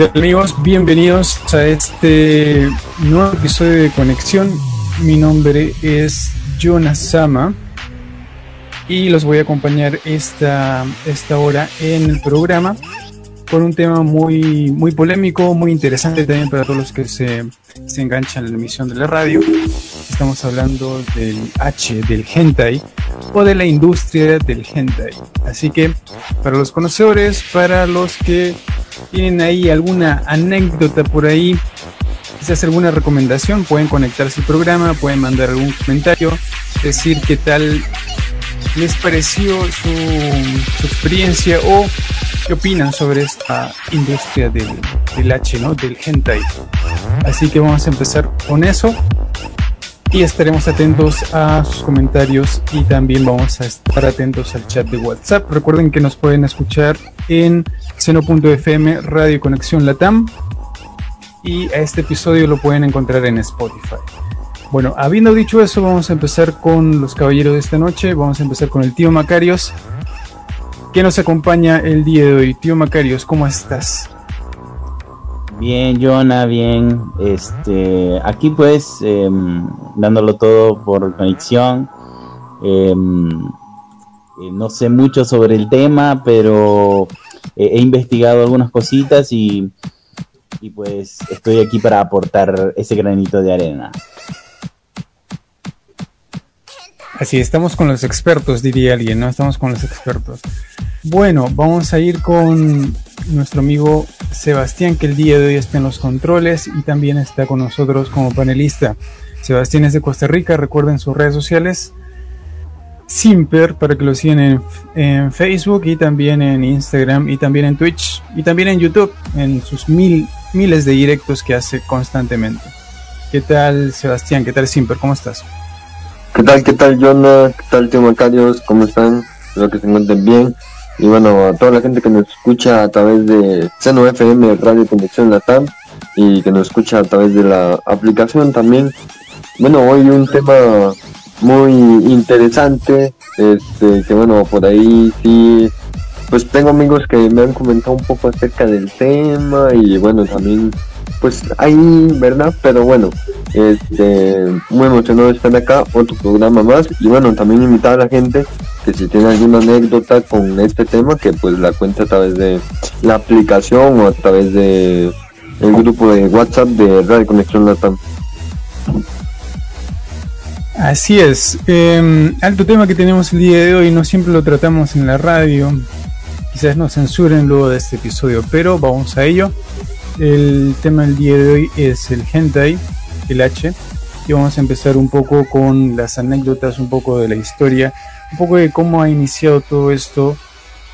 ¿Qué tal amigos? Bienvenidos a este nuevo episodio de Conexión. Mi nombre es Jonas Sama y los voy a acompañar esta, esta hora en el programa con un tema muy, muy polémico, muy interesante también para todos los que se, se enganchan en la emisión de la radio. Estamos hablando del H, del hentai o de la industria del hentai. Así que para los conocedores, para los que tienen ahí alguna anécdota por ahí, quizás alguna recomendación, pueden conectarse al programa, pueden mandar algún comentario, decir qué tal les pareció su, experiencia o qué opinan sobre esta industria del, del H. Del hentai. Así que vamos a empezar con eso y estaremos atentos a sus comentarios y también vamos a estar atentos al chat de WhatsApp. Recuerden que nos pueden escuchar en seno.fm Radio Conexión Latam y a este episodio lo pueden encontrar en Spotify. Bueno, habiendo dicho eso, vamos a empezar con los caballeros de esta noche. Vamos a empezar con el tío Macarios, que nos acompaña el día de hoy. Tío Macarios, ¿cómo estás? Bien, Jonah, bien. Este, aquí pues, em, dándolo todo por conexión. Em, eh, no sé mucho sobre el tema, pero he investigado algunas cositas y, y pues estoy aquí para aportar ese granito de arena. Así, estamos con los expertos, diría alguien, ¿no? Estamos con los expertos. Bueno, vamos a ir con nuestro amigo Sebastián, que el día de hoy está en los controles y también está con nosotros como panelista. Sebastián es de Costa Rica, recuerden sus redes sociales. Simper, para que lo sigan en, Facebook y también en Instagram y también en Twitch y también en YouTube, en sus mil, miles de directos que hace constantemente. ¿Qué tal, Sebastián? ¿Qué tal, Simper? ¿Cómo estás? ¿Qué tal, qué tal, Jonah? ¿Qué tal, tío Macarios? ¿Cómo están? Espero que se encuentren bien. Y bueno, a toda la gente que nos escucha a través de Seno FM Radio Conexión Latam y que nos escucha a través de la aplicación también. Bueno, hoy un tema muy interesante, este, que bueno, por ahí sí, pues tengo amigos que me han comentado un poco acerca del tema y bueno, también pues ahí, ¿verdad? Pero bueno, este, muy emocionado de estar acá, otro programa más. Y bueno, también invitar a la gente que si tiene alguna anécdota con este tema, que pues la cuente a través de la aplicación o a través de el grupo de WhatsApp de Radio Conexión Latam. Así es. Eh, alto tema que tenemos el día de hoy, no siempre lo tratamos en la radio. Quizás nos censuren luego de este episodio, pero vamos a ello. El tema del día de hoy es el hentai, el H, y vamos a empezar un poco con las anécdotas, un poco de la historia, un poco de cómo ha iniciado todo esto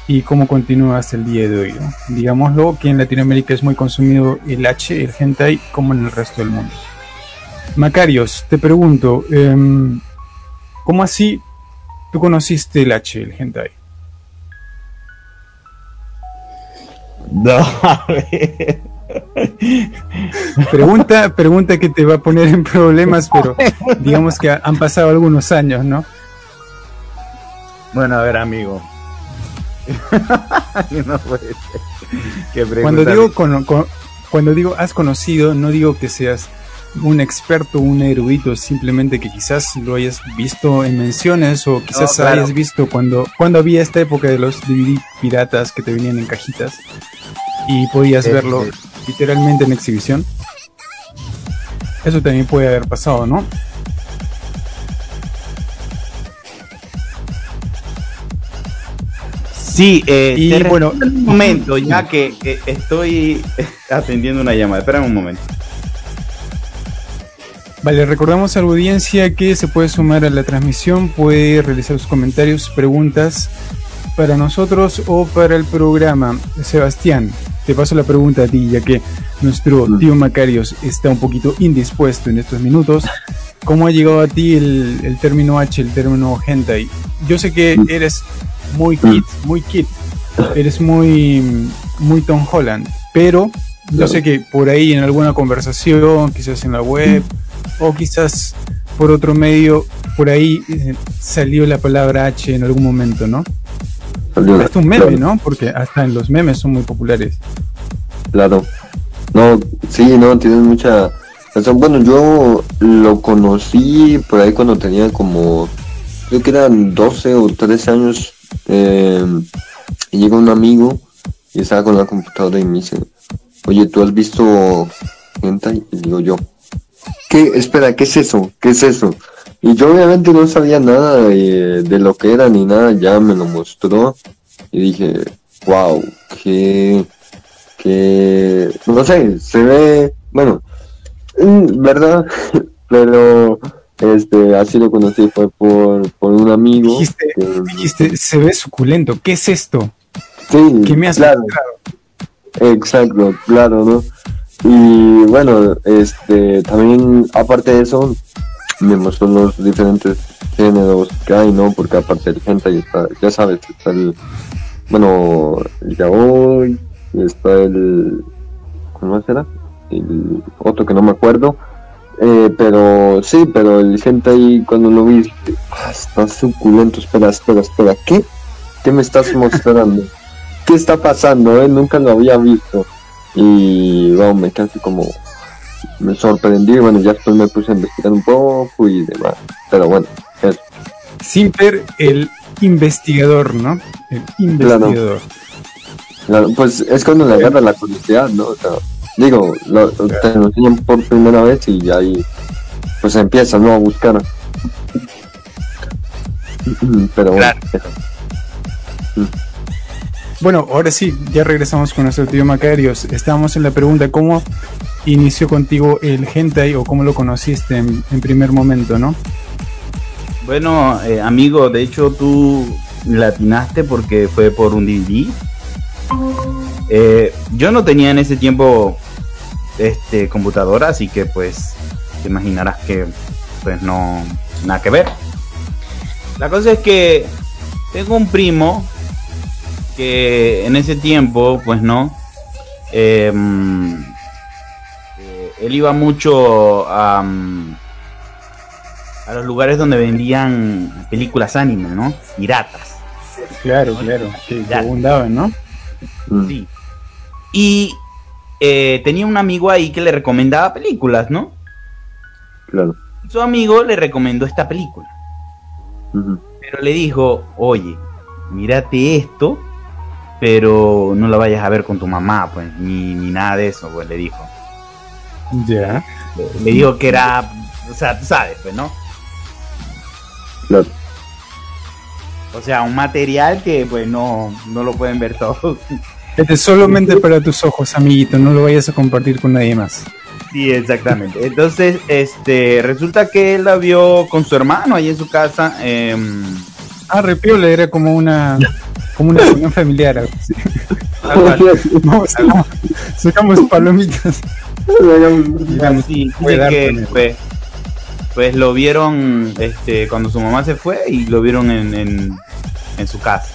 y cómo continúa hasta el día de hoy. Digámoslo que en Latinoamérica es muy consumido el H, el hentai, como en el resto del mundo. Macarios, te pregunto, em, ¿cómo así tú conociste el H, el hentai? No, a ver. Pregunta, pregunta que te va a poner en problemas, pero digamos que han pasado algunos años, ¿no? Bueno, a ver, amigo. cuando digo cuando digo has conocido, no digo que seas un experto, un erudito, simplemente que quizás lo hayas visto en menciones o quizás hayas visto cuando, cuando había esta época de los DVD piratas que te venían en cajitas y podías verlo literalmente en exhibición. Eso también puede haber pasado, ¿no? Sí, eh, y bueno, un momento, ya que, estoy atendiendo una llamada. Espera un momento. Vale, recordamos a la audiencia que se puede sumar a la transmisión, puede realizar sus comentarios, preguntas para nosotros o para el programa. Sebastián, te paso la pregunta a ti, ya que nuestro tío Macarios está un poquito indispuesto en estos minutos. ¿Cómo ha llegado a ti el, término H, el término hentai? Yo sé que eres muy kid, muy kid, eres muy, muy Tom Holland, pero yo sé que por ahí en alguna conversación, quizás en la web, o quizás por otro medio, por ahí eh, salió la palabra H en algún momento, ¿no? Hasta un meme, ¿no? Porque hasta en los memes son muy populares. Claro. No, sí, no, tienes mucha razón. Bueno, yo lo conocí por ahí cuando tenía como, creo que eran 12 o 13 años. Eh, y llega un amigo y estaba con la computadora y me dice, oye, ¿tú has visto gente? Y digo yo, ¿qué? Espera, ¿qué es eso? ¿Qué es eso? Y yo obviamente no sabía nada de, de lo que era ni nada, ya me lo mostró y dije, wow, qué, qué, no sé, se ve, bueno, mm, ¿verdad? Pero este, así lo conocí, fue por, por un amigo. Dijiste, que- dijiste, se ve suculento. ¿Qué es esto? sí, ¿Qué me has claro, mostrado? exacto, claro, ¿no? Y bueno, este, también aparte de eso, me mostró los diferentes géneros que hay, ¿no? Porque aparte del hentai está, ya sabes, está el, bueno, el yaoi, está el, ¿cómo será? El otro que no me acuerdo. Eh, pero sí, pero el hentai cuando lo vi, ah, está suculento, espera, espera, espera, ¿qué? ¿Qué me estás mostrando? ¿Qué está pasando? Eh? Nunca lo había visto. Y bueno, me quedé como, me sorprendí, bueno, ya después me puse a investigar un poco y demás. Pero bueno, eso. Simper, el investigador, ¿no? El investigador. Claro, pues es cuando le agarra la curiosidad, ¿no? O sea, digo, lo, te lo enseñan por primera vez y ahí pues empieza, ¿no? A buscar. Pero bueno, eso. Bueno, ahora sí, ya regresamos con nuestro tío Macarios. Estábamos en la pregunta, ¿cómo inició contigo el hentai o cómo lo conociste en, primer momento, no? Bueno, eh, amigo, de hecho tú latinaste porque fue por un DVD. Eh, yo no tenía en ese tiempo este computadora, así que pues te imaginarás que pues no nada que ver. La cosa es que tengo un primo que en ese tiempo pues no eh, él iba mucho a mm, a los lugares donde vendían películas anime, ¿no? Piratas. Claro, claro, que, que Ya. abundaban, ¿no? Mm, Sí. Y eh, tenía un amigo ahí que le recomendaba películas, ¿no? claro. Su amigo le recomendó esta película. Pero le dijo, oye, mírate esto, pero no lo vayas a ver con tu mamá, pues, ni, ni nada de eso, pues, le dijo. Ya. Le, le dijo que era, o sea, tú sabes, pues, ¿no? Claro. O sea, un material que, pues, no, no lo pueden ver todos. Este es solamente para tus ojos, amiguito, no lo vayas a compartir con nadie más. Sí, exactamente. Entonces, este, resulta que él la vio con su hermano ahí en su casa. em, Ah, repiola, era como una como una reunión familiar. Vamos, sacamos, sacamos palomitas. Sí, que pues, pues lo vieron este, cuando su mamá se fue y lo vieron en, en, en su casa.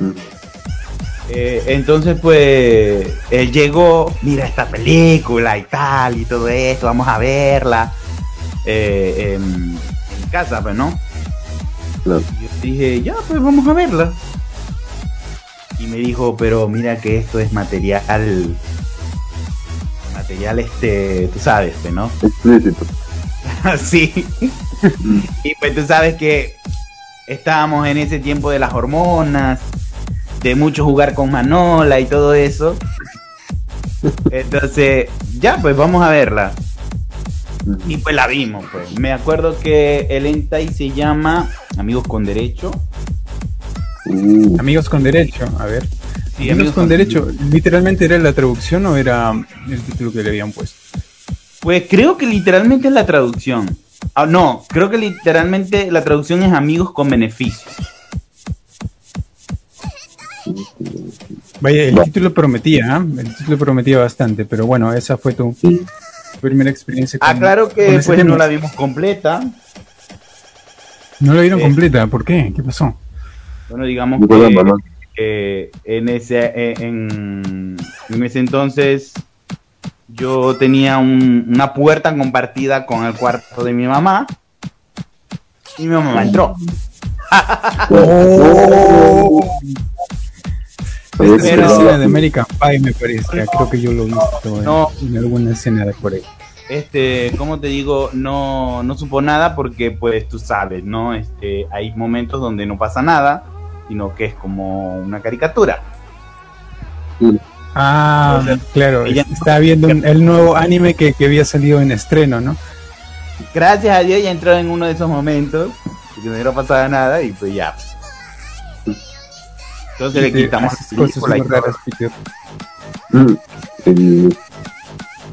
Mm. Eh, entonces, pues, él llegó, mira esta película y tal, y todo esto, vamos a verla eh, en, casa, pues, ¿no? Claro. Y yo dije, ya, pues vamos a verla. Y me dijo, pero mira que esto es material, material este, tú sabes, pues, ¿no? Explícito. Así. y pues tú sabes que estábamos en ese tiempo de las hormonas, de mucho jugar con Manola y todo eso. Entonces, ya, pues vamos a verla. Y pues la vimos, pues. Me acuerdo que el Entai se llama Amigos con Derecho. Uh, Amigos con derecho, a ver. Sí, amigos, con, derecho, ¿literalmente era la traducción o era el título que le habían puesto? Pues creo que literalmente es la traducción. Ah, no, creo que literalmente la traducción es Amigos con Beneficios. Vaya, el título prometía, ¿ah? el título prometía bastante, pero bueno, esa fue tu primera experiencia. Ah, con- claro con que pues tema. no la vimos completa. No la vieron Eh. completa, ¿por qué? ¿Qué pasó? Bueno, digamos que, que en ese eh, en, en ese entonces yo tenía un- una puerta compartida con el cuarto de mi mamá y mi mamá entró. Oh. Esta es una escena de American Pie, me parece. Creo que yo lo he visto en, alguna escena de por ahí. Este, como te digo, no, no supo nada porque, pues, tú sabes, ¿no? Este, hay momentos donde no pasa nada, sino que es como una caricatura. Ah, claro, ella estaba viendo el nuevo anime que, que, había salido en estreno, ¿no? Gracias a Dios ya entró en uno de esos momentos, que no pasaba nada y pues ya. Entonces le quitamos cosas raras, mm,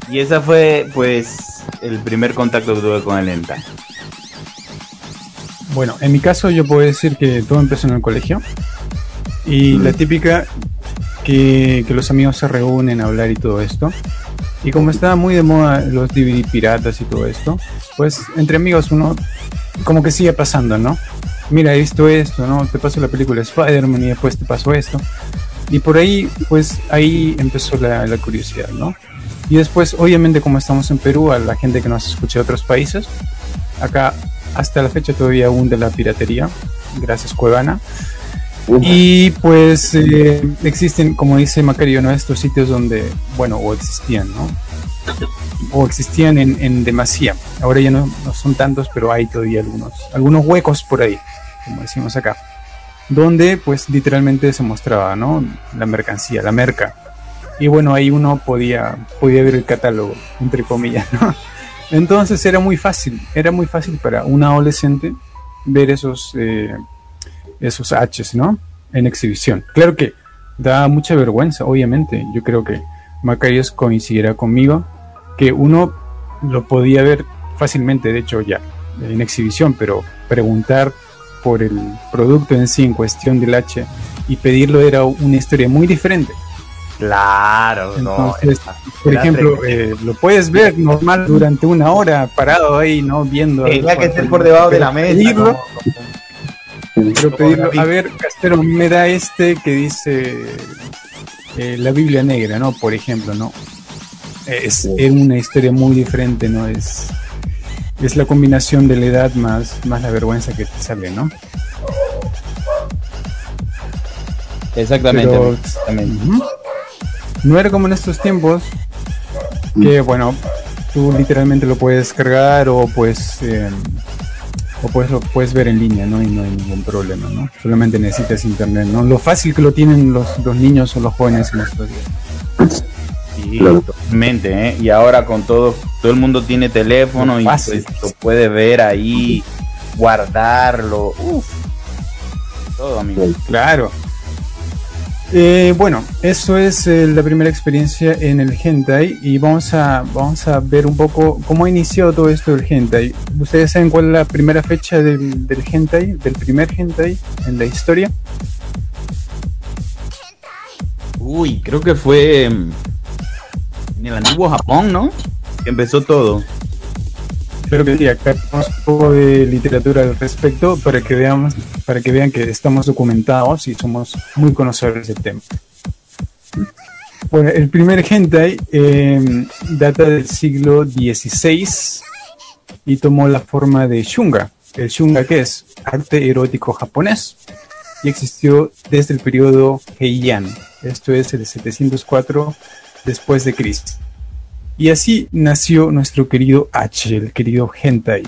Y esa fue pues el primer contacto que tuve con el ENTA. Bueno, en mi caso yo puedo decir que todo empezó en el colegio. Y la típica que, que, los amigos se reúnen a hablar y todo esto. Y como estaba muy de moda los DVD piratas y todo esto, pues entre amigos uno como que sigue pasando, ¿no? mira, he visto esto, ¿no? Te pasó la película Spider-Man y después te pasó esto. Y por ahí, pues ahí empezó la, curiosidad, ¿no? Y después, obviamente, como estamos en Perú, a la gente que nos escucha de otros países, acá hasta la fecha todavía de la piratería, gracias Cuevana. Y pues eh, existen, como dice Macario, ¿no? estos sitios donde, bueno, o existían, ¿no? O existían en, en demasía. Ahora ya no, no, son tantos, pero hay todavía algunos, algunos huecos por ahí como decimos acá, donde pues literalmente se mostraba, ¿no? La mercancía, la merca. Y bueno, ahí uno podía, podía ver el catálogo, entre comillas, ¿no? Entonces era muy fácil, era muy fácil para un adolescente ver esos, eh, esos H's, ¿no? En exhibición. Claro que da mucha vergüenza, obviamente. Yo creo que Macarios coincidirá conmigo que uno lo podía ver fácilmente, de hecho ya, en exhibición, pero preguntar por el producto en sí en cuestión del H y pedirlo era una historia muy diferente. Claro, Entonces, por ejemplo, eh, lo puedes ver normal durante una hora parado ahí, ¿no? Viendo. Tenía que estar por debajo de la mesa. Pedirlo, pero pedirlo, a ver, Castero, me da este que dice eh, la Biblia Negra, ¿no? Por ejemplo, ¿no? Es, es una historia muy diferente, ¿no? Es es la combinación de la edad más, más la vergüenza que te sale, ¿no? Exactamente. No era como en estos tiempos que, bueno, tú literalmente lo puedes cargar o pues eh, o pues lo puedes ver en línea, ¿no? Y no hay ningún problema, ¿no? Solamente necesitas internet, ¿no? Lo fácil que lo tienen los, los niños o los jóvenes en nuestros días. Sí, totalmente, ¿eh? Y ahora con todo, todo el mundo tiene teléfono y pues, lo puede ver ahí, guardarlo. Uf. Todo, amigo. Claro. Eh, bueno, eso es eh, la primera experiencia en el hentai y vamos a, vamos a ver un poco cómo ha iniciado todo esto del hentai. ¿Ustedes saben cuál es la primera fecha del, del hentai, del primer hentai en la historia? Uy, creo que fue en el antiguo Japón, ¿no? Que empezó todo. Espero que sí, acá tenemos un poco de literatura al respecto para que veamos, para que vean que estamos documentados y somos muy conocedores del tema. Bueno, el primer hentai eh, data del siglo XVI y tomó la forma de shunga. El shunga que es arte erótico japonés y existió desde el periodo Heian, esto es el 704 después de Cristo. Y así nació nuestro querido H, el querido Hentai.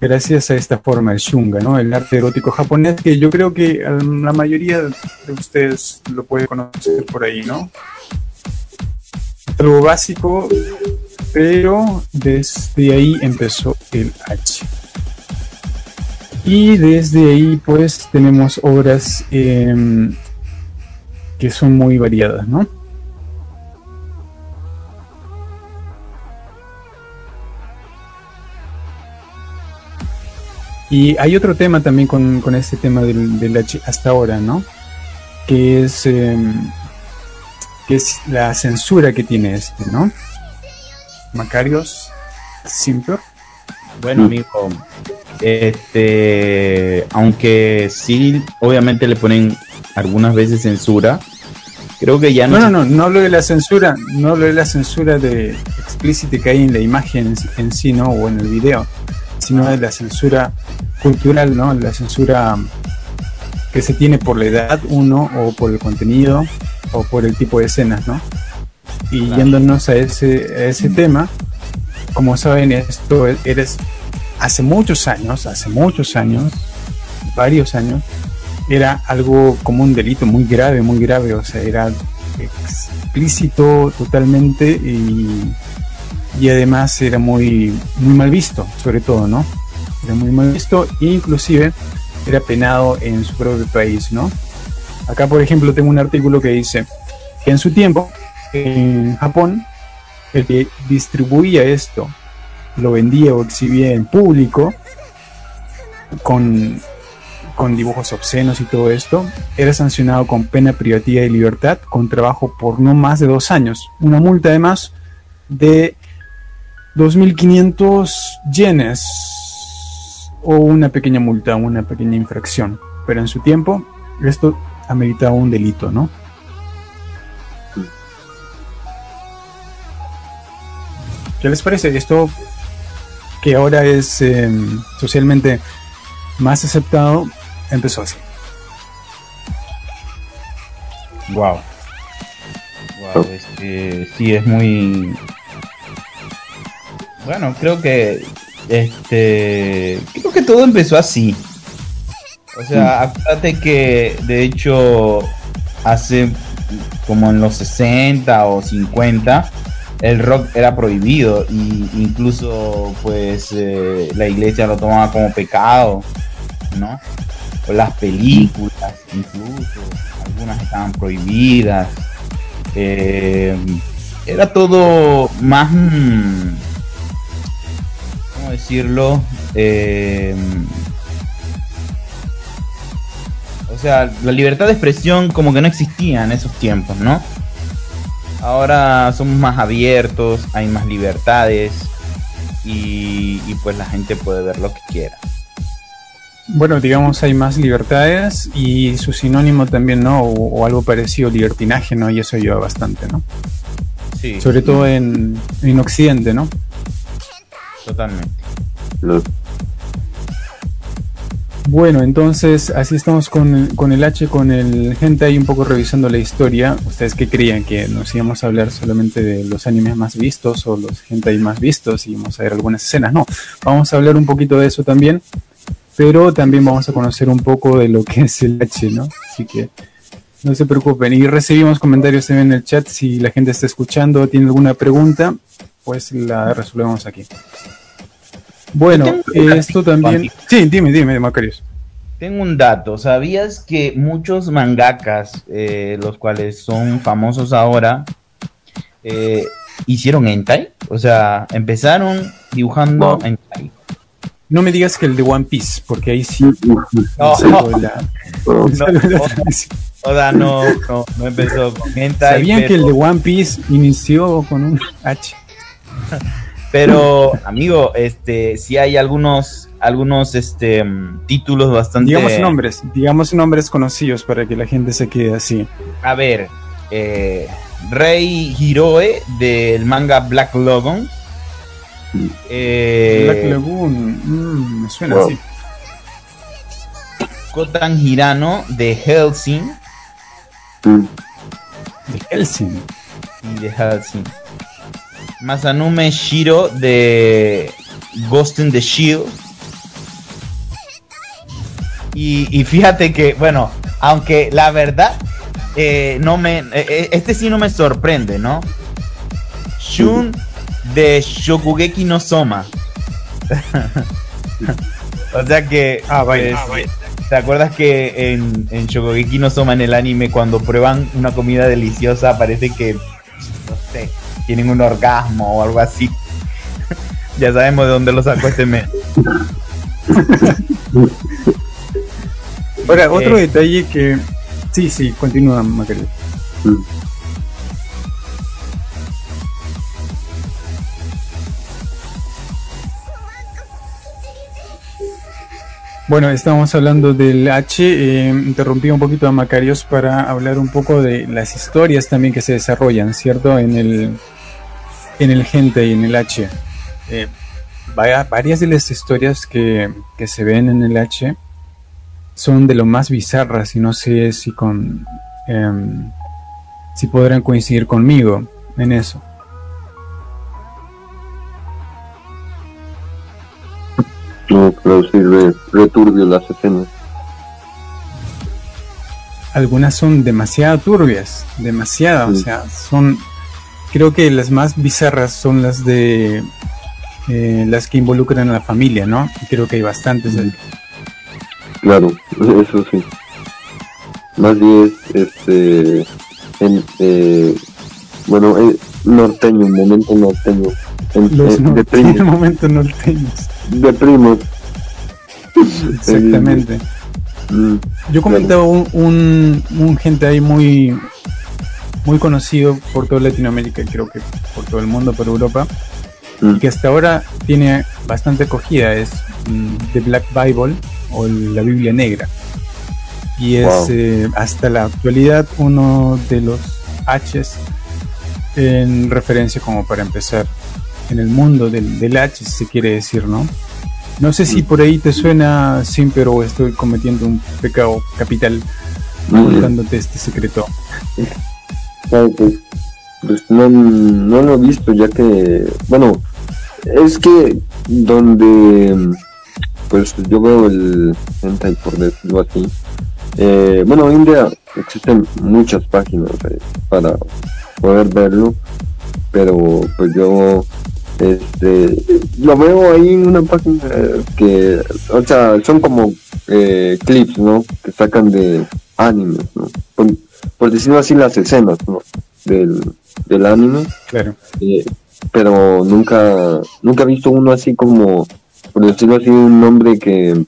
Gracias a esta forma, el shunga, ¿no? El arte erótico japonés, que yo creo que la mayoría de ustedes lo puede conocer por ahí, ¿no? Algo básico, pero desde ahí empezó el H. Y desde ahí, pues, tenemos obras em, que son muy variadas, ¿no? Y hay otro tema también con, con este tema del, hasta ahora, ¿no? Que es, em, que es la censura que tiene este, ¿no? Macarios simple. Bueno, amigo, este, aunque sí, obviamente le ponen algunas veces censura, creo que ya no. No, no, no, no hablo de la censura, no hablo de la censura de explícita que hay en la imagen en sí, ¿no? O en el video sino de la censura cultural, ¿no? La censura que se tiene por la edad, uno, o por el contenido, o por el tipo de escenas, ¿no? Y yéndonos a ese, ese tema, como saben, esto eres hace muchos años, hace muchos años, varios años, era algo como un delito muy grave, muy grave, o sea, era explícito totalmente y, y además era muy, muy mal visto, sobre todo, ¿no? Era muy mal visto e inclusive era penado en su propio país, ¿no? Acá, por ejemplo, tengo un artículo que dice que en su tiempo, en Japón, el que distribuía esto, lo vendía o exhibía en público, con, con dibujos obscenos y todo esto, era sancionado con pena privativa de libertad, con trabajo por no más de dos años. Una multa además de 2.500 yenes o una pequeña multa, una pequeña infracción. Pero en su tiempo esto ameritaba un delito, ¿no? ¿Qué les parece? Esto que ahora es em, socialmente más aceptado, empezó así. Wow. Wow, este, sí es muy bueno, creo que este creo que todo empezó así. O sea, acuérdate que de hecho hace como en los 60 o 50 el rock era prohibido y incluso pues eh, la iglesia lo tomaba como pecado, ¿no? O las películas incluso, algunas estaban prohibidas. Eh, era todo más, mm, ¿cómo decirlo? Eh, o sea, la libertad de expresión como que no existía en esos tiempos, ¿no? Ahora somos más abiertos, hay más libertades y, pues la gente puede ver lo que quiera. Bueno, digamos, hay más libertades y su sinónimo también, ¿no? O, algo parecido, libertinaje, ¿no? Y eso ayuda bastante, ¿no? Sí. Sobre todo en, en Occidente, ¿no? Totalmente. Bueno, entonces así estamos con, con, el H, con el gente ahí un poco revisando la historia. ¿Ustedes qué creían? ¿Que nos íbamos a hablar solamente de los animes más vistos o los gente ahí más vistos y vamos a ver algunas escenas? No, vamos a hablar un poquito de eso también, pero también vamos a conocer un poco de lo que es el H, ¿no? Así que no se preocupen. Y recibimos comentarios también en el chat. Si la gente está escuchando, tiene alguna pregunta, pues la resolvemos aquí. Bueno, esto también. Sí, dime, dime, Macarios. Tengo un dato. ¿Sabías que muchos mangakas, eh, los cuales son famosos ahora, eh, hicieron hentai? O sea, empezaron dibujando hentai. No me digas que el de One Piece, porque ahí sí. No, o sea, no, no, no empezó con hentai. ¿Sabían que el de One Piece inició con un H? Pero, amigo, este, si hay algunos, algunos, este, títulos bastante. Digamos nombres, digamos nombres conocidos para que la gente se quede así. A ver, eh, Rey Hiroe del manga Black Logon. Eh, Black Lagoon, mm, me suena así. Kotan Hirano de Helsing. De Helsing. Y de Helsing. Masanume Shiro de Ghost in the Shield. Y, fíjate que, bueno, aunque la verdad, eh, no me. Eh, eh, este sí no me sorprende, ¿no? Shun de Shokugeki no Soma. o sea que. Ah, pues, ah, ¿Te acuerdas que en, en Shokugeki no Soma, en el anime, cuando prueban una comida deliciosa, parece que. No sé tienen un orgasmo o algo así. ya sabemos de dónde lo sacó este mes. Ahora, otro eh, detalle que. Sí, sí, continúa, Macario. Bueno, estamos hablando del H. Eh, interrumpí un poquito a Macarios para hablar un poco de las historias también que se desarrollan, ¿cierto? En el, en el gente y en el H. Eh, varias de las historias que, se ven en el H son de lo más bizarras y no sé si con em, si podrán coincidir conmigo en eso. No, pero sí, returbio las escenas. Algunas son demasiado turbias, demasiado, o sea, son, creo que las más bizarras son las de eh, las que involucran a la familia, ¿no? creo que hay bastantes de Claro, eso sí. Más bien, este, en, eh, bueno, eh, norteño, un momento norteño. En, Los eh, de primos. momento norteños. De primos. Exactamente. Mm, Yo comentaba un, un, un, gente ahí muy muy conocido por toda Latinoamérica, creo que por todo el mundo, por Europa, y mm. que hasta ahora tiene bastante acogida, es mm, The Black Bible o la Biblia Negra. Y es eh, hasta la actualidad uno de los H's en referencia como para empezar en el mundo del, del H, si se quiere decir, ¿no? No sé si mm. por ahí te suena, Sim, pero estoy cometiendo un pecado capital contándote este secreto. Pues, pues no, no lo he visto, ya que, bueno, es que donde pues yo veo el hentai por decirlo así. Eh, bueno, en India existen muchas páginas eh, para poder verlo, pero pues yo este lo veo ahí en una página que, o sea, son como eh, clips, ¿no? Que sacan de animes. Por, decirlo así, las escenas, ¿no? Del, del anime. Claro. pero nunca, nunca he visto uno así como por decirlo así, un nombre que,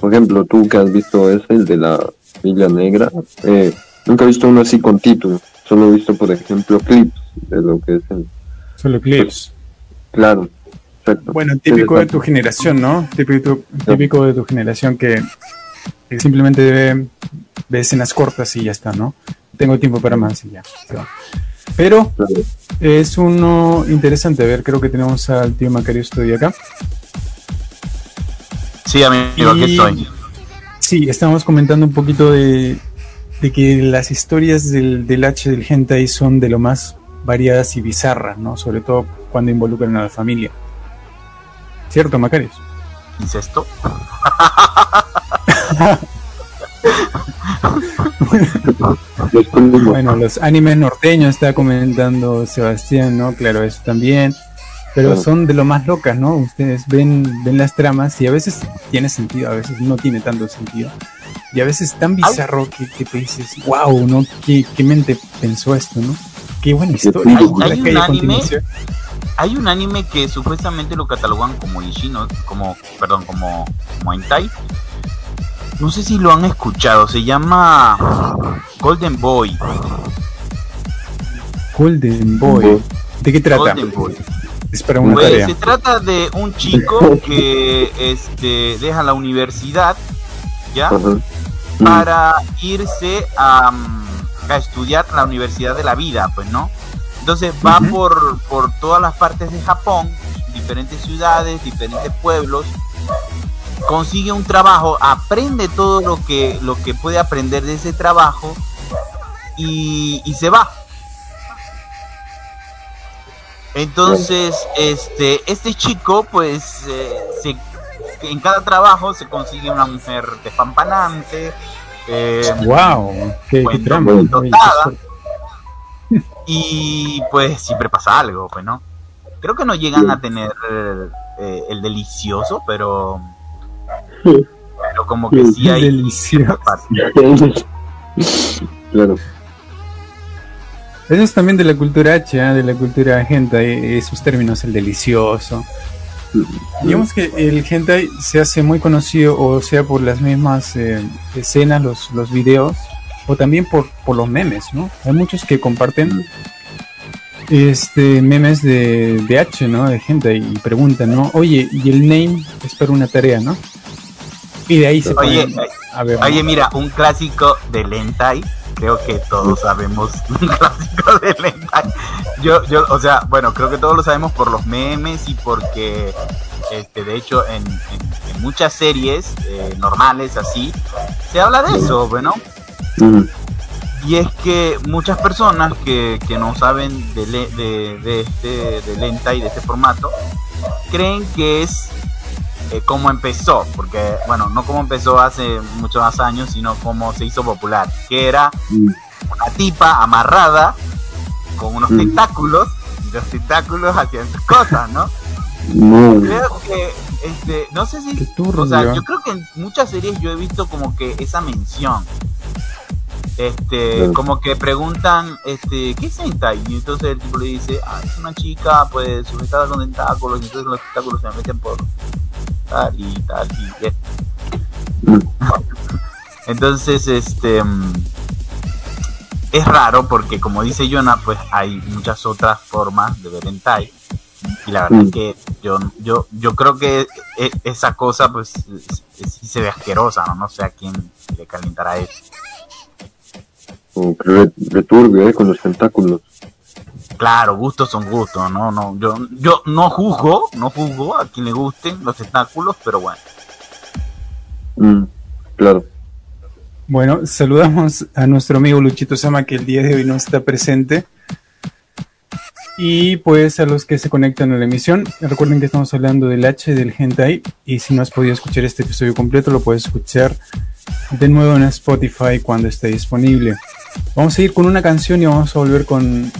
por ejemplo, tú que has visto ese, el de la Villa Negra, eh, nunca he visto uno así con título, solo he visto, por ejemplo, clips de lo que es el... Solo clips. claro. Bueno, típico de tu generación, ¿no? Típico, típico de tu generación que, simplemente ve, ve, escenas cortas y ya está, ¿no? Tengo tiempo para más y ya. Pero es uno interesante. A ver, creo que tenemos al tío Macario Estudio acá. Sí, amigo, aquí estoy. Sí, estamos comentando un poquito de, que las historias del, del H del hentai son de lo más variadas y bizarras, ¿no? Sobre todo cuando involucran a la familia. ¿Cierto, Macarios? ¿Incesto? bueno, los animes norteños está comentando Sebastián, ¿no? Claro, eso también pero son de lo más locas, ¿no? Ustedes ven, ven las tramas y a veces tiene sentido, a veces no tiene tanto sentido. Y a veces es tan bizarro que, que te dices, wow, ¿no? ¿Qué, ¿Qué, mente pensó esto, ¿no? Qué buena historia. Hay, un anime, hay un anime que supuestamente lo catalogan como Ishino, como, perdón, como, como Entai. No sé si lo han escuchado, se llama Golden Boy. Golden Boy. ¿De qué trata? Golden Boy. Pues, se trata de un chico que este, deja la universidad, ¿ya? Para irse a, a, estudiar la Universidad de la Vida, pues, ¿no? Entonces va por, por todas las partes de Japón, diferentes ciudades, diferentes pueblos, consigue un trabajo, aprende todo lo que, lo que puede aprender de ese trabajo y, y se va entonces, este, este chico, pues, eh, en cada trabajo se consigue una mujer despampanante. Eh, ¡Wow! ¡Qué, Y pues siempre pasa algo, pues, ¿no? Creo que no llegan a tener eh, el delicioso, pero. Pero como que sí hay. Delicioso. claro. Eso es también de la cultura H, ¿eh? de la cultura hentai, esos términos, el delicioso. Digamos que el hentai se hace muy conocido, o sea, por las mismas eh, escenas, los, los videos, o también por, por los memes, ¿no? Hay muchos que comparten este memes de, de H, ¿no? De gente y preguntan, ¿no? Oye, y el name es para una tarea, ¿no? Y de ahí se oye, a ver, oye, mira, un clásico de hentai creo que todos sabemos un clásico de Lentai. Yo, yo, o sea, bueno, creo que todos lo sabemos por los memes y porque, este, de hecho, en, muchas series eh, normales así, se habla de eso, bueno. Y es que muchas personas que, no saben de, de, este, de lenta y de este formato, creen que es eh, como empezó, porque, bueno, no como empezó hace muchos más años, sino como se hizo popular, que era mm. una tipa amarrada con unos mm. tentáculos, y los tentáculos hacían sus cosas, ¿no? Creo que, este, no sé si, o sea, yo creo que en muchas series yo he visto como que esa mención, este, como que preguntan, este, ¿qué es hentai? Y entonces el tipo le dice, ah, es una chica, pues, sujetada con tentáculos, y entonces los tentáculos se meten por tal y tal y mm. entonces, este, es raro porque como dice Jonah, pues hay muchas otras formas de ver hentai. Y la verdad es mm. que yo, yo, yo creo que e, esa cosa, pues, sí se ve asquerosa, ¿no? No sé a quién le calentará eso como que returbio ¿eh? con los tentáculos. Claro, gustos son gustos, no, no, yo, yo no juzgo, no juzgo a quien le gusten los tentáculos, pero bueno. Mm, claro. Bueno, saludamos a nuestro amigo Luchito Sama que el día de hoy no está presente. Y pues a los que se conectan a la emisión, recuerden que estamos hablando del H del hentai y si no has podido escuchar este episodio completo lo puedes escuchar de nuevo en Spotify cuando esté disponible. Vamos a ir con una canción y vamos a volver con,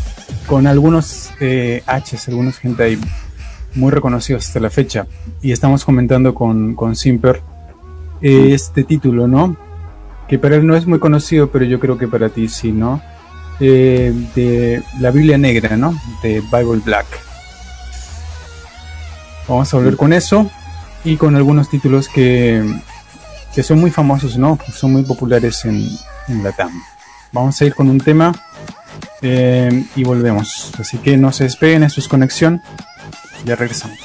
con algunos eh, H's, algunos gente ahí muy reconocidos hasta la fecha. Y estamos comentando con, con Simper eh, este título, ¿no? Que para él no es muy conocido, pero yo creo que para ti sí, ¿no? Eh, de la Biblia Negra, ¿no? De Bible Black. Vamos a volver con eso y con algunos títulos que, que son muy famosos, ¿no? Son muy populares en, en la TAM. Vamos a ir con un tema eh, y volvemos. Así que no se despeguen, esto es conexión. Ya regresamos.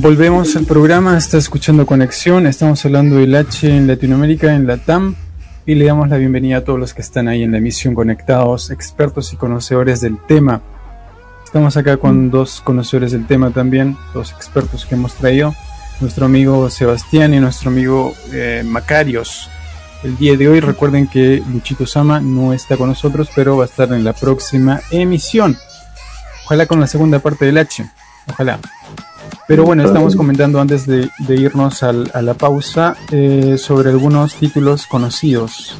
Volvemos al programa, está escuchando Conexión, estamos hablando del H en Latinoamérica, en la TAM, y le damos la bienvenida a todos los que están ahí en la emisión conectados, expertos y conocedores del tema. Estamos acá con dos conocedores del tema también, dos expertos que hemos traído, nuestro amigo Sebastián y nuestro amigo eh, Macarios. El día de hoy recuerden que Luchito Sama no está con nosotros, pero va a estar en la próxima emisión. Ojalá con la segunda parte del H. Ojalá. Pero bueno, estamos comentando antes de, irnos a la pausa eh, sobre algunos títulos conocidos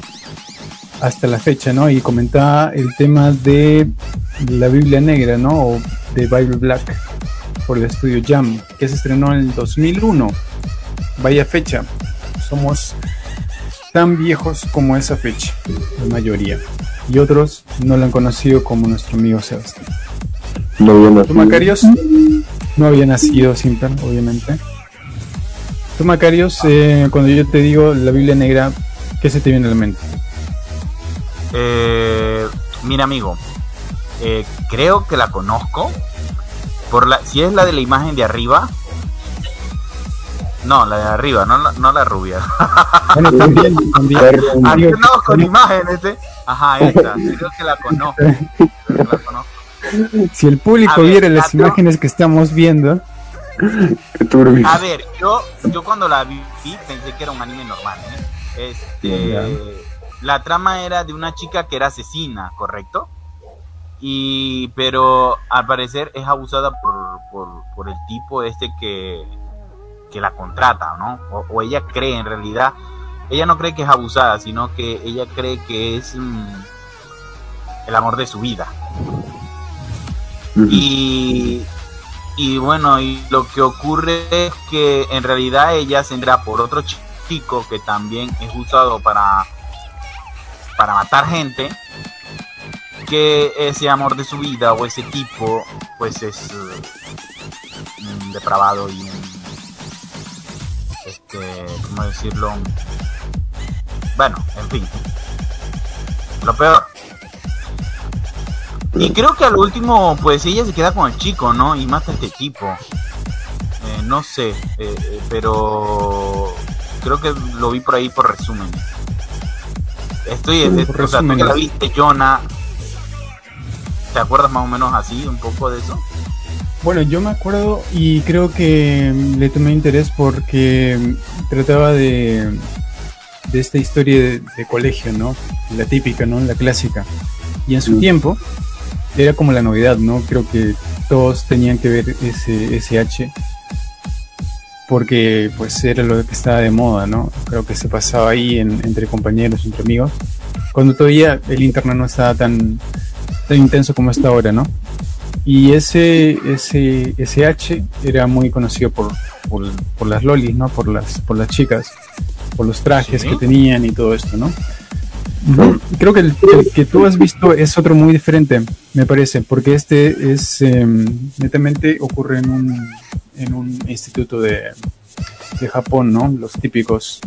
hasta la fecha, ¿no? Y comentaba el tema de la Biblia Negra, ¿no? O de Bible Black por el estudio Jam, que se estrenó en el 2001. Vaya fecha. Somos tan viejos como esa fecha, la mayoría. Y otros no lo han conocido como nuestro amigo Sebastián. No Macarios? No había nacido Simper, obviamente. Tú, Macarios, eh, cuando yo te digo la Biblia negra, ¿qué se te viene a la mente? Eh, mira, amigo, eh, creo que la conozco. Por la, si es la de la imagen de arriba. No, la de arriba, no la, no la rubia. Bueno, también, también. no, con imágenes, ¿eh? Ajá, esta. Creo que la conozco. Creo que la conozco. Si el público viera las imágenes que estamos viendo. A ver, yo, yo cuando la vi pensé que era un anime normal. ¿eh? Este, la trama era de una chica que era asesina, ¿correcto? Y, pero al parecer es abusada por, por, el tipo este que, que la contrata, ¿no? O, ella cree en realidad, ella no cree que es abusada, sino que ella cree que es mm, el amor de su vida. Y, y bueno, y lo que ocurre es que en realidad ella se por otro chico que también es usado para, para matar gente, que ese amor de su vida o ese tipo pues es uh, depravado y este, ¿cómo decirlo? Bueno, en fin. Lo peor y creo que al último, pues ella se queda con el chico, ¿no? Y mata a este tipo. Eh, no sé, eh, eh, pero creo que lo vi por ahí por resumen. Estoy, o sea, tú que la viste, Jonah, ¿te acuerdas más o menos así, un poco de eso? Bueno, yo me acuerdo y creo que le tomé interés porque trataba de, de esta historia de, de colegio, ¿no? La típica, ¿no? La clásica. Y en su mm. tiempo, era como la novedad, ¿no? Creo que todos tenían que ver ese SH porque pues era lo que estaba de moda, ¿no? Creo que se pasaba ahí entre compañeros, entre amigos, cuando todavía el internet no estaba tan, tan intenso como está ahora, ¿no? Y ese, ese SH era muy conocido por, por, las lolis, ¿no? Por las, por las chicas, por los trajes que tenían y todo esto, ¿no? Creo que el, que tú has visto es otro muy diferente, me parece, porque este es em, netamente ocurre en un, en un instituto de, de Japón, ¿no? Los típicos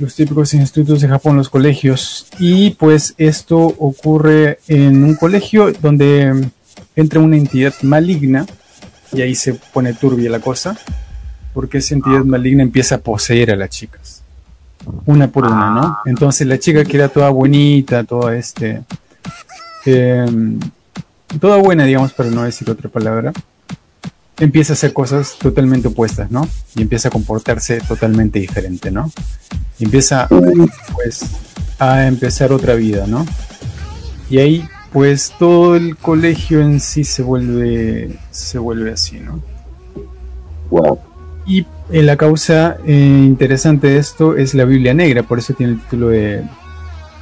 los típicos institutos de Japón, los colegios. Y pues esto ocurre en un colegio donde entra una entidad maligna y ahí se pone turbia la cosa, porque esa entidad maligna empieza a poseer a las chicas una por una, ¿no? Ah. Entonces la chica que era toda bonita, toda este, em, toda buena, digamos, para no decir otra palabra, empieza a hacer cosas totalmente opuestas, ¿no? Y empieza a comportarse totalmente diferente, ¿no? Y empieza, pues, a empezar otra vida, ¿no? Y ahí, pues, todo el colegio en sí se vuelve, se vuelve así, ¿no? Wow. Y la causa eh, interesante de esto es la Biblia Negra, por eso tiene el título de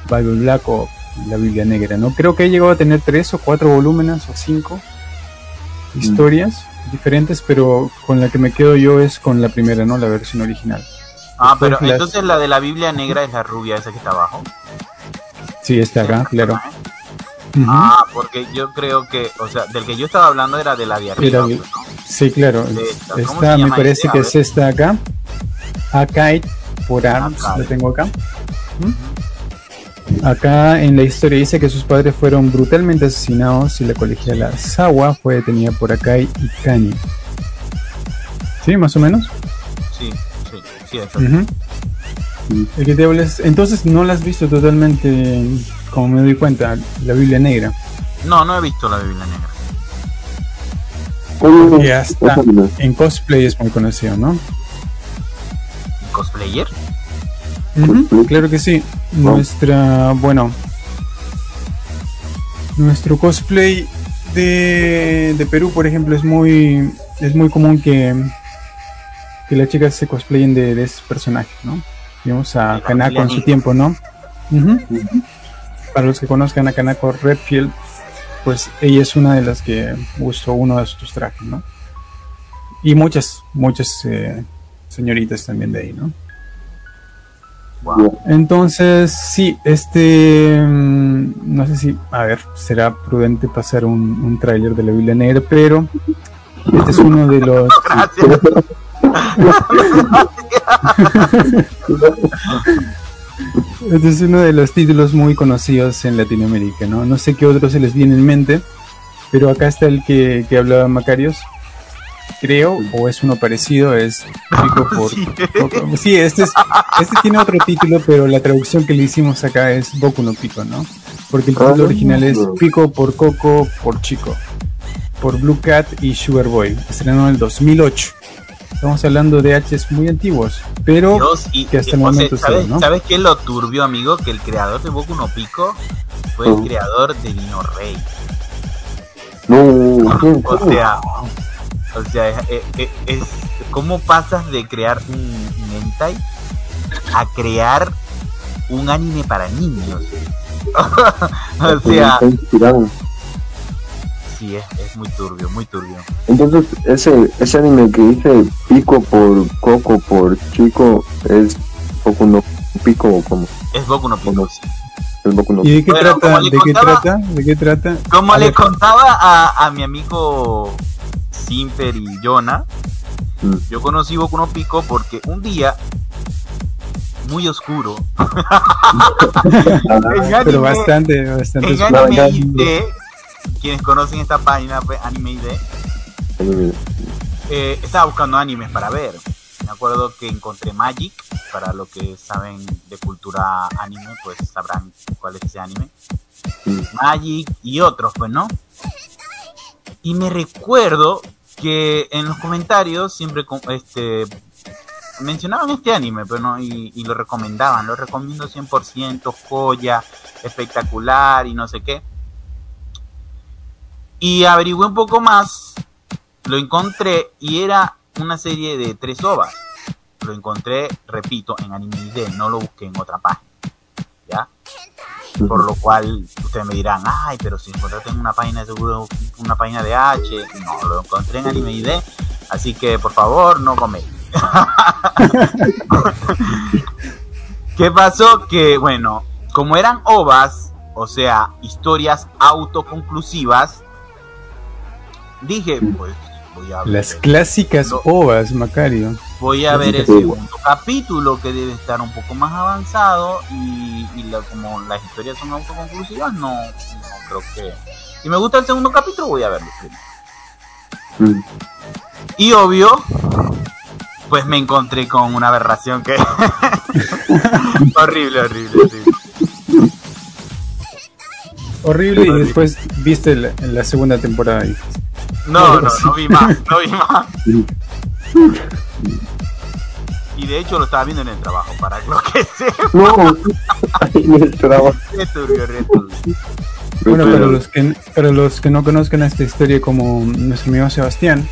Bible Black o la Biblia Negra, ¿no? Creo que ha llegado a tener tres o cuatro volúmenes o cinco historias diferentes, pero con la que me quedo yo es con la primera, ¿no? La versión original. Ah, pero entonces la de la Biblia Negra es la rubia esa que está abajo. Sí, está acá, claro. Ah, porque yo creo que, o sea, del que yo estaba hablando era de la de arriba. Sí, claro. Esta, me parece que es esta acá. Akite por Arms, lo tengo acá. Acá en la historia dice que sus padres fueron brutalmente asesinados y la colegiala Sawa fue detenida por Akai y Kani. ¿Sí? ¿Más o menos? Sí, sí, sí, eso. El que te hables, entonces no la has visto totalmente, como me doy cuenta, la Biblia Negra. No, no he visto la Biblia Negra. Y hasta en cosplay es muy conocido, ¿no? ¿Cosplayer? claro que sí. Nuestra, bueno, nuestro cosplay de, de Perú, por ejemplo, es muy, es muy común que, que las chicas se cosplayen de, de ese personaje, ¿no? Vimos a Kanako en su tiempo, ¿no? Para los que conozcan a Kanako Redfield, pues ella es una de las que usó uno de sus trajes, ¿no? Y muchas, muchas eh, señoritas también de ahí, ¿no? Entonces, sí, este. Mm, no sé si. A ver, será prudente pasar un, un tráiler de la Biblia Negra, pero. Este es uno de los. este es uno de los títulos muy conocidos en Latinoamérica, ¿no? No sé qué otro se les viene en mente, pero acá está el que, que hablaba Macarios, creo, o es uno parecido, es Pico por... Sí, este, es, este tiene otro título, pero la traducción que le hicimos acá es Boku no Pico, ¿no? Porque el título original es Pico por Coco por Chico, por Blue Cat y Sugar Boy, estrenó en el 2008. Estamos hablando de H's muy antiguos, pero que hasta el momento ¿sabes, ¿Sabes qué es lo turbio, amigo? Que el creador de Boku no Pico fue el oh. creador de Dino Rey. No, o sea, o sea, es, es, cómo pasas de crear un, un a crear un anime para niños. o sea, sí, es, es, muy turbio, muy turbio. Entonces, ese, ese anime que dice pico por coco por chico, ¿es Boku no pico o cómo? Es Boku no pico. ¿Y de qué, trata, ¿de qué trata? ¿De qué trata? Como le contaba a, a mi amigo Simper y Jonah, mm. yo conocí Boku no Pico porque un día muy oscuro. Pero bastante, bastante en Anime ID, quienes conocen esta página, pues, Anime ID, eh, estaba buscando animes para ver. Me acuerdo que encontré Magic, para los que saben de cultura anime, pues sabrán cuál es ese anime. Magic y otros, pues, ¿no? Y me recuerdo que en los comentarios siempre este mencionaban este anime, pero no, y, lo recomendaban, lo recomiendo 100%, joya, espectacular y no sé qué. Y averigué un poco más, lo encontré y era una serie de tres ovas. Lo encontré, repito, en Anime ID, no lo busqué en otra página. ¿Ya? Por lo cual ustedes me dirán, ay, pero si encontraste en una página de seguro, una página de H, no, lo encontré en Anime ID, así que por favor no coméis. ¿Qué pasó? Que bueno, como eran ovas, o sea, historias autoconclusivas, dije, pues las clásicas ovas, Macario. Voy a ver el segundo capítulo que debe estar un poco más avanzado y, como las historias son autoconclusivas, no, no creo que... Si me gusta el segundo capítulo, voy a verlo primero. Mm. Y obvio, pues me encontré con una aberración que... horrible, horrible, horrible. Horrible y después viste la, la segunda temporada y no, no, no vi más, no vi más. Y de hecho lo estaba viendo en el trabajo, para lo que sepa. No, en el trabajo. Bueno, para los, que, para los que no conozcan esta historia como nuestro amigo Sebastián,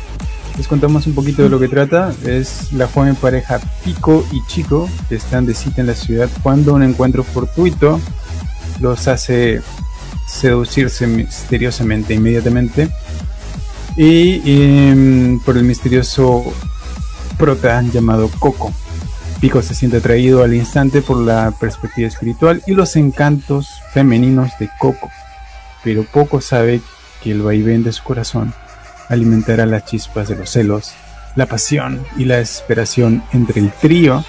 les contamos un poquito de lo que trata. Es la joven pareja Pico y Chico que están de cita en la ciudad cuando un encuentro fortuito los hace seducirse misteriosamente inmediatamente y em, por el misterioso prota llamado Coco. Pico se siente atraído al instante por la perspectiva espiritual y los encantos femeninos de Coco, pero poco sabe que el vaivén de su corazón alimentará las chispas de los celos, la pasión y la desesperación entre el trío,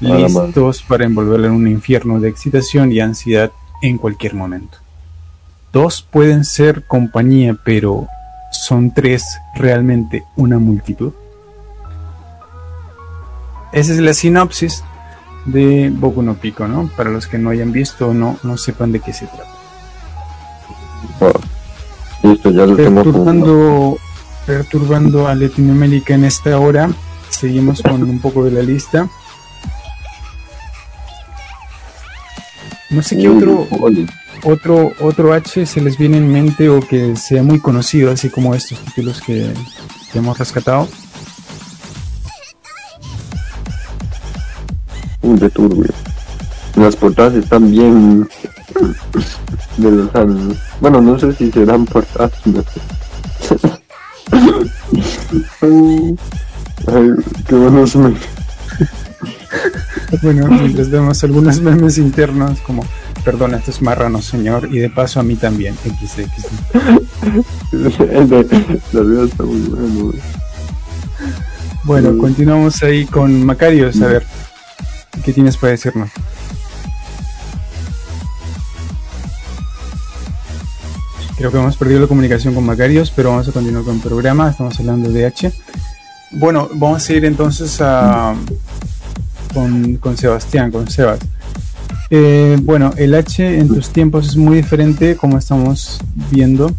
listos para envolverlo en un infierno de excitación y ansiedad en cualquier momento. Dos pueden ser compañía, pero ¿Son tres realmente una multitud? esa es la sinopsis de Boku no Pico, ¿no? Para los que no hayan visto o no, no sepan de qué se trata. listo, ya lo perturbando, perturbando a Latinoamérica en esta hora, seguimos con un poco de la lista. No sé qué otro, otro, otro H se les viene en mente o que sea muy conocido, así como estos títulos que, hemos rescatado. Un de turbio. Las portadas están bien de los. Bueno, no sé si serán portadas. Ay, qué buenos memes. bueno, mientras vemos algunos memes internos como perdona, esto es marrano, señor, y de paso a mí también. bueno. continuamos ahí con Macarios, a ver, ¿qué tienes para decirnos? Creo que hemos perdido la comunicación con Macarios, pero vamos a continuar con el programa. Estamos hablando de H. Bueno, vamos a ir entonces a, con, con Sebastián, con Sebas. Eh, bueno, el H en tus tiempos es muy diferente como estamos viendo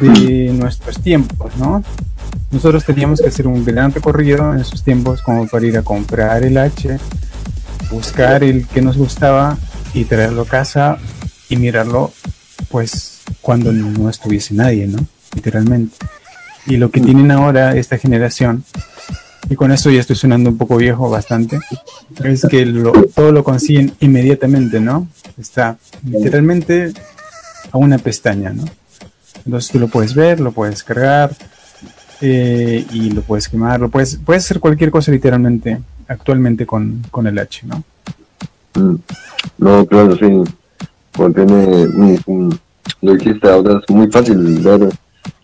de nuestros tiempos, ¿no? Nosotros teníamos que hacer un gran recorrido en esos tiempos como para ir a comprar el H, buscar el que nos gustaba y traerlo a casa y mirarlo pues cuando no estuviese nadie, ¿no? Literalmente. Y lo que tienen ahora esta generación y con eso ya estoy sonando un poco viejo bastante, es que todo lo consiguen inmediatamente, ¿no? Está literalmente a una pestaña, ¿no? Entonces tú lo puedes ver, lo puedes cargar eh, y lo puedes quemar, lo puedes, puedes hacer cualquier cosa literalmente actualmente con, con el H, ¿no? Mm. No, claro, sí. Porque tiene lo hiciste ahora es muy fácil ver.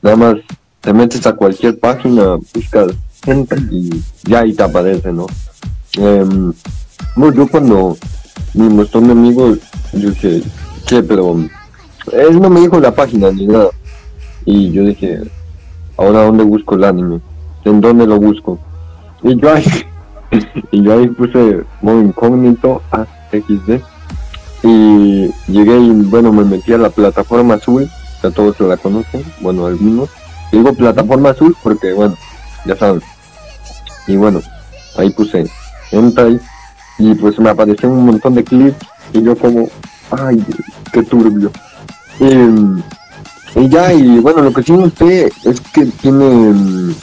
Nada más te metes a cualquier página, buscas y ya ahí te aparece, ¿no? bueno, em, yo cuando me mostró mi amigo, yo dije, che, pero él no me dijo la página ni nada. Y yo dije, ahora dónde busco el anime, en dónde lo busco. Y yo ahí, y yo ahí puse modo incógnito a XD. Y llegué y bueno, me metí a la plataforma azul, ya todos la conocen, bueno, algunos. Digo plataforma azul porque, bueno, ya saben, y bueno, ahí puse hentai y pues me apareció un montón de clips y yo como, ay, qué turbio. y ya, y bueno, lo que sí noté es que tiene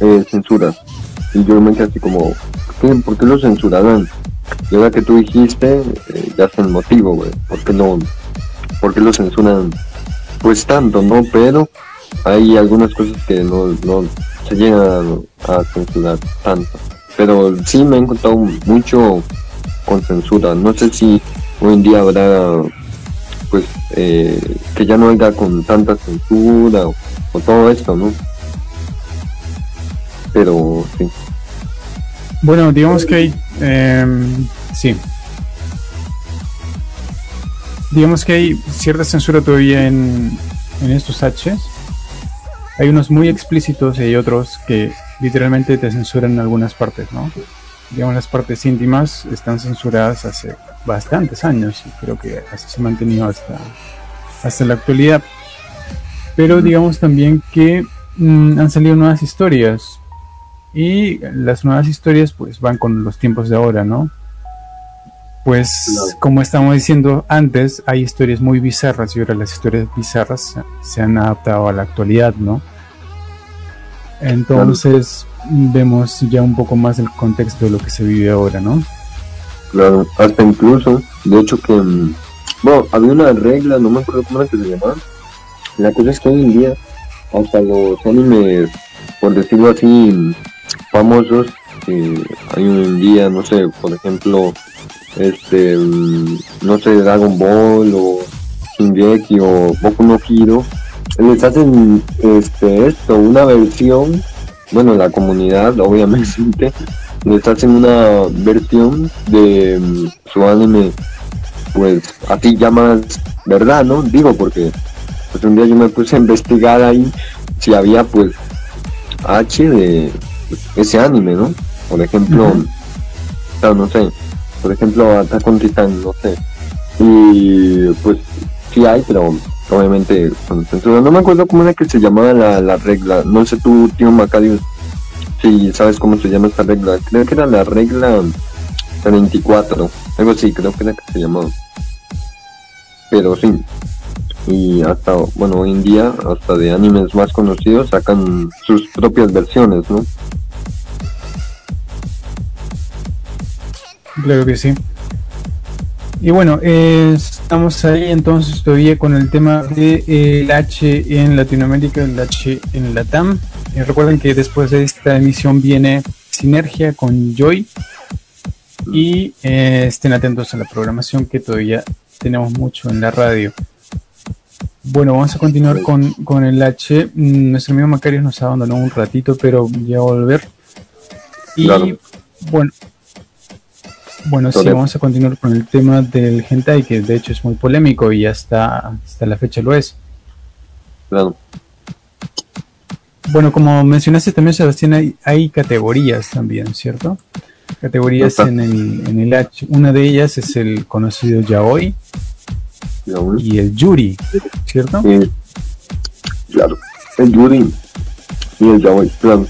eh, censura. Y yo me quedé así como, ¿por qué lo censurarán? Y ahora que tú dijiste, eh, ya es el motivo, güey. ¿Por qué no? ¿Por qué lo censuran? Pues tanto, ¿no? Pero hay algunas cosas que no, no se llegan a censurar tanto. Pero sí me he encontrado mucho con censura. No sé si hoy en día habrá, pues, eh, que ya no haya con tanta censura o, todo esto, ¿no? Pero sí. Bueno, digamos que hay, em, sí. Digamos que hay cierta censura todavía en, en estos H's hay unos muy explícitos y hay otros que literalmente te censuran en algunas partes, ¿no? Digamos, las partes íntimas están censuradas hace bastantes años y creo que así se ha mantenido hasta, hasta la actualidad. Pero digamos también que mm, han salido nuevas historias y las nuevas historias pues van con los tiempos de ahora, ¿no? Pues como estamos diciendo antes, hay historias muy bizarras y ahora las historias bizarras se han adaptado a la actualidad, ¿no? Entonces vemos ya un poco más el contexto de lo que se vive ahora, ¿no? Claro, hasta incluso, de hecho que, mm, bueno, había una regla, no me acuerdo cómo era que se llamaba. La cosa es que hoy en día, hasta los animes, por decirlo así, famosos, que hay hoy en día, no sé, por ejemplo, este, mm, no sé, Dragon Ball o Shingeki o Boku no Hero, les hacen este, esto, una versión, bueno, la comunidad obviamente, les hacen una versión de mm, su anime, pues así llamas, ¿verdad? ¿No? Digo porque pues un día yo me puse a investigar ahí si había pues H de ese anime, ¿no? Por ejemplo, no sé, por ejemplo, Attack on Titan, no sé. Y pues sí hay, pero obviamente No me acuerdo cómo era que se llamaba la, la regla. No sé tú, tío Macarius, si sabes cómo se llama esta regla. Creo que era la regla 24, algo así, creo que era que se llamaba. Pero sí. Y hasta, bueno, hoy en día, hasta de animes más conocidos, sacan sus propias versiones, ¿no? Claro que sí. Y bueno, estamos ahí entonces todavía con el tema del de, H en Latinoamérica, el H en Latam. Y recuerden que después de esta emisión viene Sinergia con Joy. Y eh, estén atentos a la programación que todavía tenemos mucho en la radio. Bueno, vamos a continuar con, con el H. Nuestro amigo Macario nos abandonó un ratito, pero ya va a volver. Y bueno, bueno, sí, vamos a continuar con el tema del hentai, que de hecho es muy polémico y hasta, hasta la fecha lo es. Claro. Bueno, como mencionaste también, Sebastián, hay, hay categorías también, ¿cierto? Categorías en el, en el H. Una de ellas es el conocido yaoi, y el yuri, ¿cierto? Sí. Claro, el yuri y el yaoi, claro.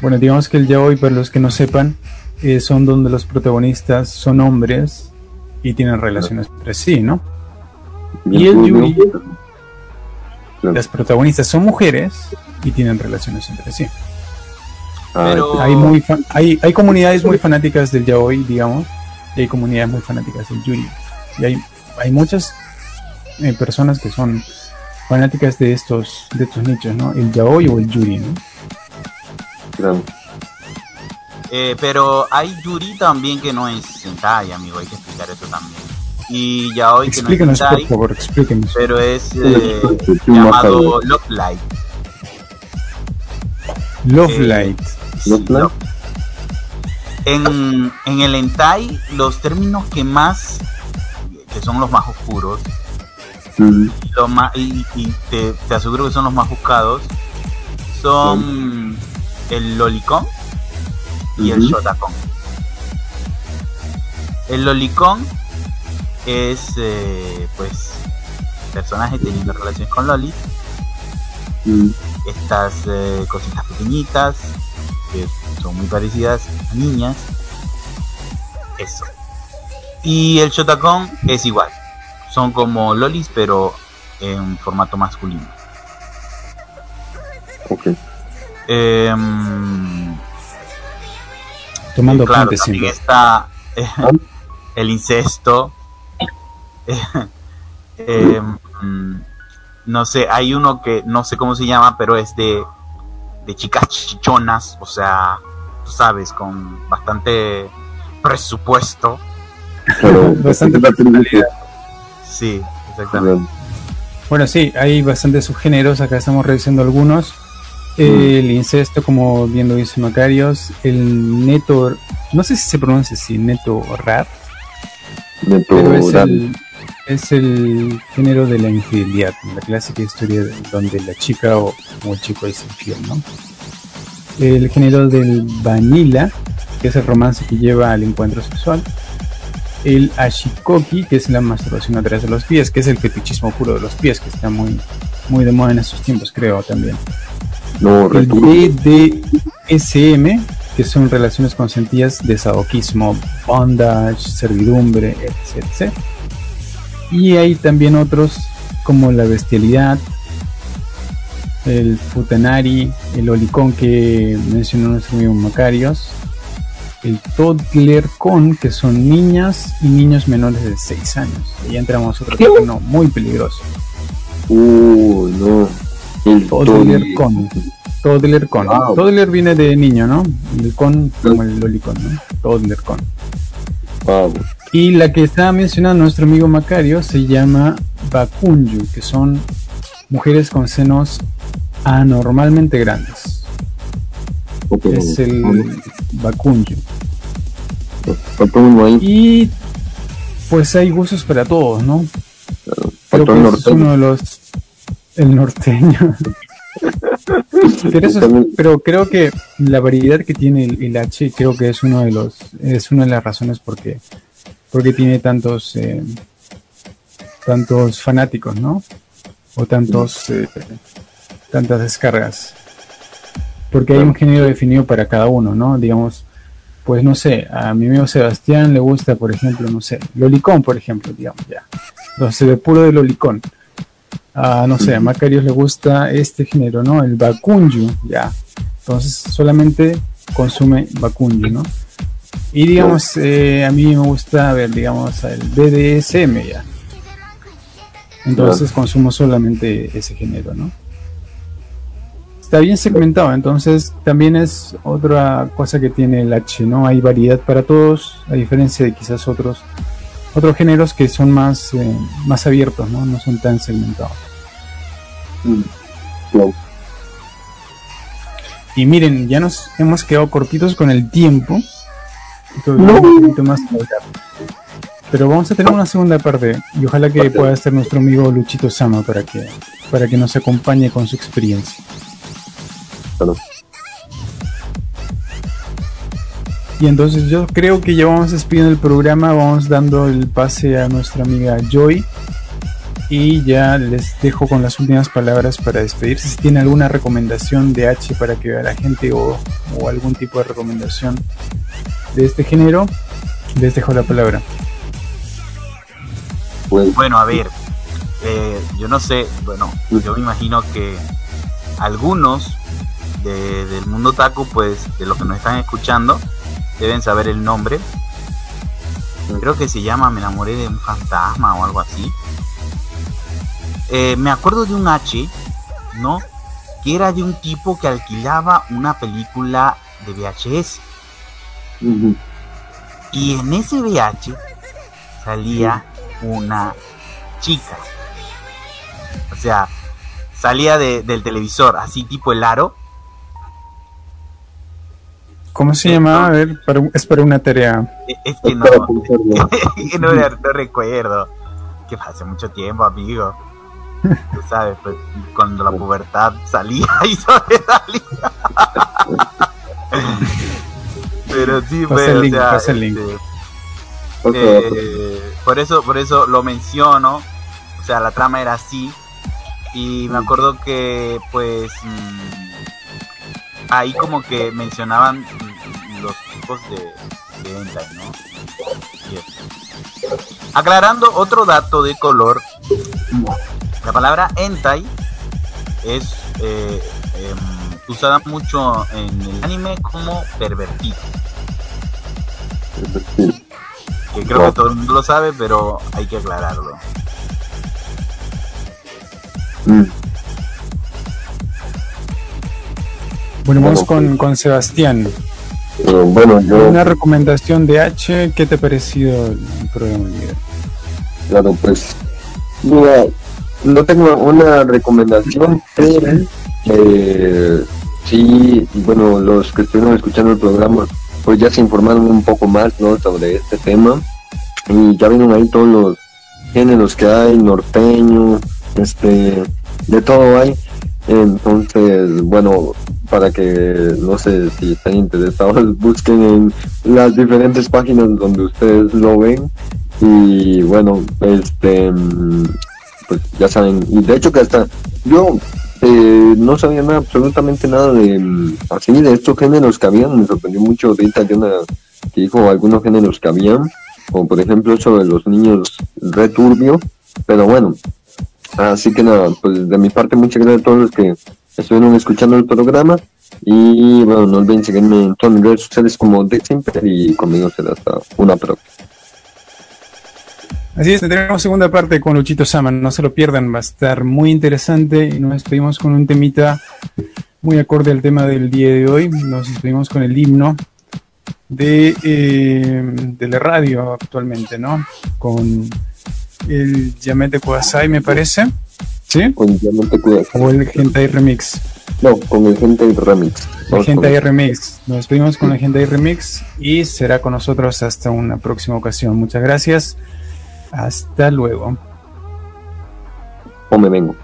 Bueno, digamos que el yaoi, para los que no sepan, eh, son donde los protagonistas son hombres y tienen relaciones entre sí, ¿no? Y el Yuri, las protagonistas son mujeres y tienen relaciones entre sí. Ah, hay, muy hay, hay comunidades muy fanáticas del yaoi, digamos, y hay comunidades muy fanáticas del yuri. Y hay, hay muchas eh, personas que son fanáticas de estos de estos nichos, ¿no? El yaoi o el yuri, ¿no? Claro. Eh, pero hay Yuri también que no es Sentai, amigo, hay que explicar eso también. Y ya hoy que no es Sentai, por favor, explíquenos. pero es eh, llamado Love Light. Love eh, Light. Love En, en el Entai, los términos que más, que son los más oscuros, mm. más, y, te, te, aseguro que son los más buscados, son el lolicón y el Shotacon. El Lolicon es, eh, pues, personaje teniendo relaciones con Loli. Estas eh, cositas pequeñitas que son muy parecidas a niñas. Eso. Y el Shotacon es igual. Son como lolis, pero en formato masculino. Ok. Eh, Tomando claro, también está eh, el incesto. Eh, mm, no sé, hay uno que no sé cómo se llama, pero es de, de chicas chichonas, o sea, tú sabes, con bastante presupuesto. bastante Sí, exactamente. Bueno, sí, hay bastantes subgéneros, acá estamos revisando algunos el incesto, como bien lo dice Macarios, el neto, no sé si se pronuncia así, neto rar, pero es el, es el género de la infidelidad, la clásica historia donde la chica o, el chico es infiel, ¿no? El género del vanilla, que es el romance que lleva al encuentro sexual. El ashikoki, que es la masturbación a través de los pies, que es el fetichismo puro de los pies, que está muy, muy de moda en estos tiempos, creo también el BDSM, que son relaciones consentidas de sadoquismo, bondage, servidumbre, etc. Y hay también otros como la bestialidad, el futanari, el olicón que mencionó nuestro amigo Macarios, el toddler con, que son niñas y niños menores de 6 años. Y entramos a otro terreno muy peligroso. Uh, no. El Toddler con. Toddler con. Toddler viene de niño, ¿no? El con como el lolicon, ¿no? Toddler con. Y la que estaba mencionando nuestro amigo Macario se llama Bakunju, que son mujeres con senos anormalmente grandes. Es el Bakunju. Y pues hay gustos para todos, ¿no? Creo que es uno de los el norteño. pero, creo que la variedad que tiene el, H creo que es uno de los es una de las razones por qué porque tiene tantos eh, tantos fanáticos, ¿no? O tantos eh, tantas descargas. Porque hay un género definido para cada uno, ¿no? Digamos, pues no sé, a mi amigo Sebastián le gusta, por ejemplo, no sé, Lolicón, por ejemplo, digamos, ya. Entonces, de puro de Lolicón. A, no sé, a Macarios le gusta este género, ¿no? El Bakunju, ya. Entonces, solamente consume Bakunju, ¿no? Y digamos, eh, a mí me gusta ver, digamos, el BDSM, ya. Entonces consumo solamente ese género, ¿no? Está bien segmentado, entonces también es otra cosa que tiene el H, ¿no? Hay variedad para todos, a diferencia de quizás otros otros géneros que son más, eh, más abiertos, ¿no? No son tan segmentados. Mm, y miren, ya nos hemos quedado cortitos con el tiempo. un poquito más pero vamos a tener una segunda parte y ojalá que pueda estar nuestro amigo Luchito Sama para que, para que nos acompañe con su experiencia. Y entonces yo creo que ya vamos despidiendo el programa, vamos dando el pase a nuestra amiga Joy y ya les dejo con las últimas palabras para despedirse. Si tiene alguna recomendación de H para que vea la gente o, o algún tipo de recomendación de este género, les dejo la palabra. Bueno, a ver, eh, yo no sé, bueno, yo me imagino que algunos del mundo taco, pues de los que nos están escuchando, deben saber el nombre. Creo que se llama Me enamoré de un fantasma o algo así. Eh, me acuerdo de un H, ¿no? Que era de un tipo que alquilaba una película de VHS. Y en ese VH salía una chica. O sea, salía del televisor, así tipo el aro. ¿Cómo se llamaba? A ver, es para una tarea. Es que no, no, recuerdo. Que hace mucho tiempo, amigo. Tú sabes, pues, cuando la pubertad salía y salía Pero sí, pues, o sea, este, eh, por eso, por eso lo menciono. O sea, la trama era así. Y me acuerdo que pues mm, ahí como que mencionaban los tipos de, de ¿no? Aclarando otro dato de color, la palabra hentai es eh, em, usada mucho en el anime como pervertido que creo que todo el mundo lo sabe, pero hay que aclararlo. Mm. Bueno, vamos con, con Sebastián. Bueno, yo... Una recomendación de H, ¿qué te ha parecido el programa Claro, pues, mira, no tengo una recomendación, pero eh, sí, bueno, los que estuvieron escuchando el programa pues ya se informaron un poco más ¿no? sobre este tema y ya vieron ahí todos los géneros que hay, norteño, este, de todo hay. Entonces, bueno, para que no sé si están interesados, busquen en las diferentes páginas donde ustedes lo ven. Y bueno, este, pues ya saben, y de hecho que hasta yo eh, no sabía nada, absolutamente nada de mm, así de estos géneros que habían. Me sorprendió mucho ahorita que, una, que dijo algunos géneros que habían, como por ejemplo de los niños returbio. Pero bueno, así que nada, pues de mi parte, muchas gracias a todos los que estuvieron escuchando el programa. Y bueno, no olviden seguirme en todas mis redes sociales como Deximper y conmigo será hasta una próxima. Así es, tendremos segunda parte con Luchito Saman, no se lo pierdan, va a estar muy interesante y nos despedimos con un temita muy acorde al tema del día de hoy, nos despedimos con el himno de, eh, de la radio actualmente, ¿no? Con el Yamete Kudasai, me parece. ¿Sí? Con Yamete Kudasai. O el Remix. No, con el Gentai Remix. El Gentai Remix. Nos despedimos con el Gentai Remix y será con nosotros hasta una próxima ocasión. Muchas gracias. Hasta luego. O me vengo.